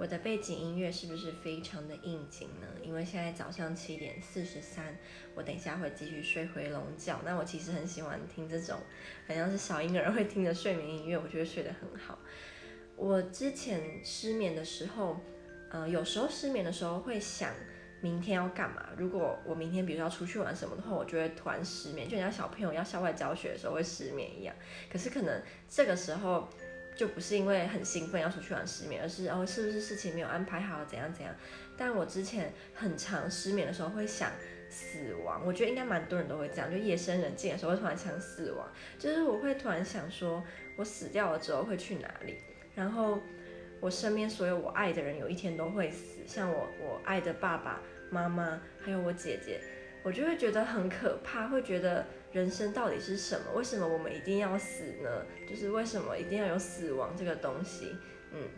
我的背景音乐是不是非常的应景呢？因为现在早上七点四十三，我等一下会继续睡回笼觉。那我其实很喜欢听这种，好像是小婴儿会听的睡眠音乐，我觉得睡得很好。我之前失眠的时候，呃，有时候失眠的时候会想明天要干嘛。如果我明天比如说要出去玩什么的话，我就会突然失眠，就像小朋友要校外教学的时候会失眠一样。可是可能这个时候。就不是因为很兴奋要出去玩失眠，而是哦，是不是事情没有安排好怎样怎样？但我之前很常失眠的时候会想死亡，我觉得应该蛮多人都会这样，就夜深人静的时候会突然想死亡，就是我会突然想说我死掉了之后会去哪里，然后我身边所有我爱的人有一天都会死，像我我爱的爸爸妈妈还有我姐姐。我就会觉得很可怕，会觉得人生到底是什么？为什么我们一定要死呢？就是为什么一定要有死亡这个东西？嗯。